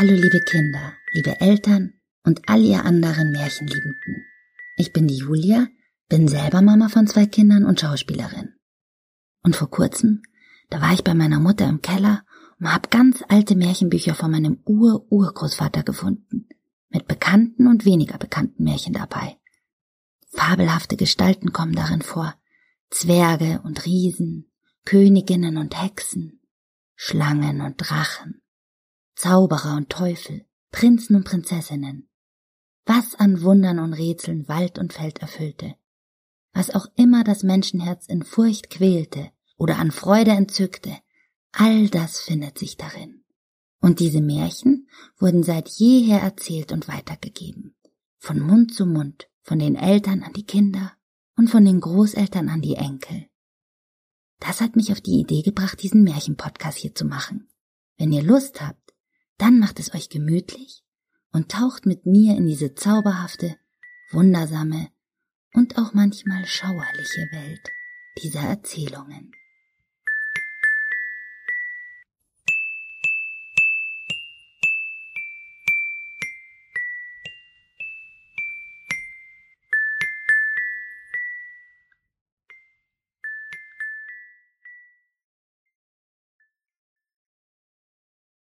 Hallo liebe Kinder, liebe Eltern und all ihr anderen Märchenliebenden. Ich bin die Julia, bin selber Mama von zwei Kindern und Schauspielerin. Und vor kurzem, da war ich bei meiner Mutter im Keller und hab ganz alte Märchenbücher von meinem Ur-Urgroßvater gefunden, mit bekannten und weniger bekannten Märchen dabei. Fabelhafte Gestalten kommen darin vor, Zwerge und Riesen, Königinnen und Hexen, Schlangen und Drachen, Zauberer und Teufel, Prinzen und Prinzessinnen. Was an Wundern und Rätseln Wald und Feld erfüllte. Was auch immer das Menschenherz in Furcht quälte oder an Freude entzückte, all das findet sich darin. Und diese Märchen wurden seit jeher erzählt und weitergegeben. Von Mund zu Mund, von den Eltern an die Kinder und von den Großeltern an die Enkel. Das hat mich auf die Idee gebracht, diesen Märchenpodcast hier zu machen. Wenn ihr Lust habt, dann macht es euch gemütlich und taucht mit mir in diese zauberhafte, wundersame und auch manchmal schauerliche Welt dieser Erzählungen.